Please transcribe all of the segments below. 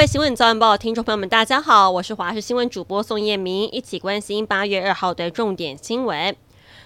位新闻早晚报听众朋友们，大家好，我是华视新闻主播宋燕明，一起关心八月二号的重点新闻。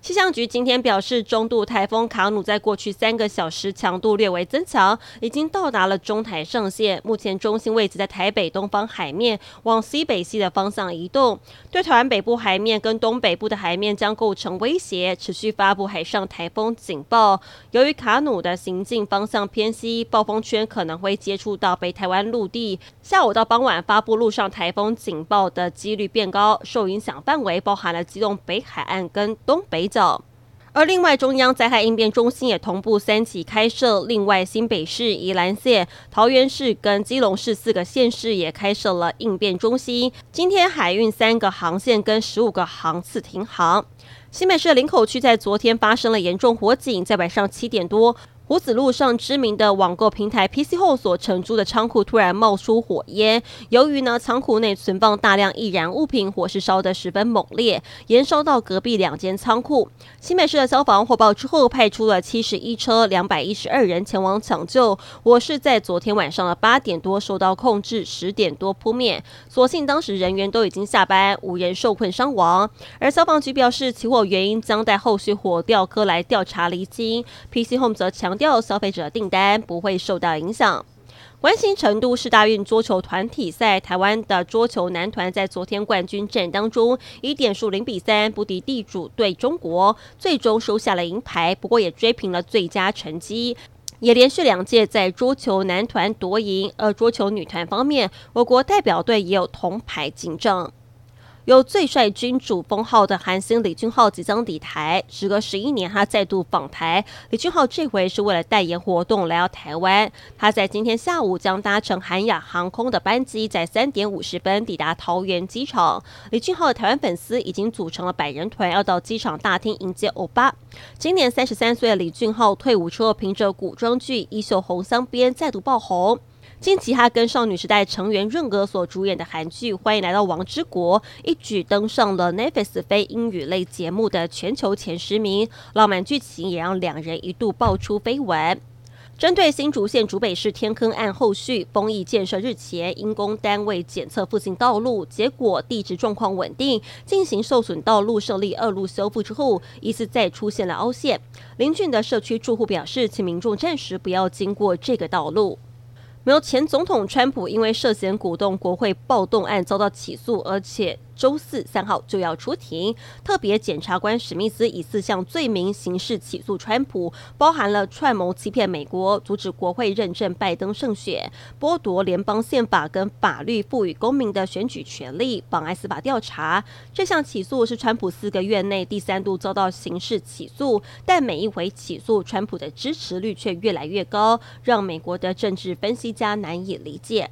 气象局今天表示，中度台风卡努在过去三个小时强度略微增强，已经到达了中台上线。目前中心位置在台北东方海面，往西北西的方向移动，对台湾北部海面跟东北部的海面将构成威胁，持续发布海上台风警报。由于卡努的行进方向偏西，暴风圈可能会接触到北台湾陆地。下午到傍晚发布陆上台风警报的几率变高，受影响范围包含了机动北海岸跟东北。而另外，中央灾害应变中心也同步三起开设。另外，新北市、宜兰县、桃园市跟基隆市四个县市也开设了应变中心。今天海运三个航线跟十五个航次停航。新北市的林口区在昨天发生了严重火警，在晚上七点多。湖子路上知名的网购平台 PC Home 所承租的仓库突然冒出火焰，由于呢仓库内存放大量易燃物品，火势烧得十分猛烈，延烧到隔壁两间仓库。新北市的消防获报之后，派出了七十一车、两百一十二人前往抢救。火势在昨天晚上的八点多受到控制，十点多扑灭。所幸当时人员都已经下班，无人受困伤亡。而消防局表示，起火原因将待后续火调科来调查厘清。PC Home 则强。调消费者订单不会受到影响。关心成都是大运桌球团体赛，台湾的桌球男团在昨天冠军战当中，以点数零比三不敌地主队中国，最终收下了银牌。不过也追平了最佳成绩，也连续两届在桌球男团夺银。而桌球女团方面，我国代表队也有铜牌进账。有最帅君主封号的韩星李俊浩即将抵台，时隔十一年，他再度访台。李俊浩这回是为了代言活动来到台湾。他在今天下午将搭乘韩亚航空的班机，在三点五十分抵达桃园机场。李俊浩的台湾粉丝已经组成了百人团，要到机场大厅迎接欧巴。今年三十三岁的李俊浩退伍之后，凭着古装剧《衣袖红镶边》再度爆红。近期他跟少女时代成员润娥所主演的韩剧《欢迎来到王之国》一举登上了 Netflix 非英语类节目的全球前十名，浪漫剧情也让两人一度爆出绯闻。针对新竹县竹北市天坑案后续，丰益建设日前因公单位检测附近道路，结果地质状况稳定，进行受损道路设立二路修复之后，疑似再出现了凹陷。邻近的社区住户表示，请民众暂时不要经过这个道路。没有前总统川普因为涉嫌鼓动国会暴动案遭到起诉，而且周四三号就要出庭。特别检察官史密斯以四项罪名刑事起诉川普，包含了串谋欺骗美国、阻止国会认证拜登胜选、剥夺联邦宪法跟法律赋予公民的选举权利、妨碍司法调查。这项起诉是川普四个月内第三度遭到刑事起诉，但每一回起诉，川普的支持率却越来越高，让美国的政治分析家难以理解。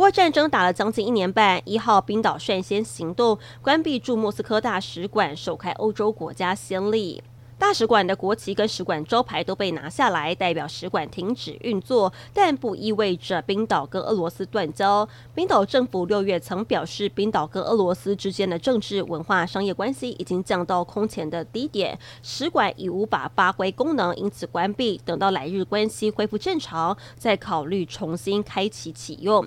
俄乌战争打了将近一年半，一号冰岛率先行动，关闭驻莫斯科大使馆，首开欧洲国家先例。大使馆的国旗跟使馆招牌都被拿下来，代表使馆停止运作，但不意味着冰岛跟俄罗斯断交。冰岛政府六月曾表示，冰岛跟俄罗斯之间的政治、文化、商业关系已经降到空前的低点，使馆已无法发挥功能，因此关闭。等到来日关系恢复正常，再考虑重新开启启用。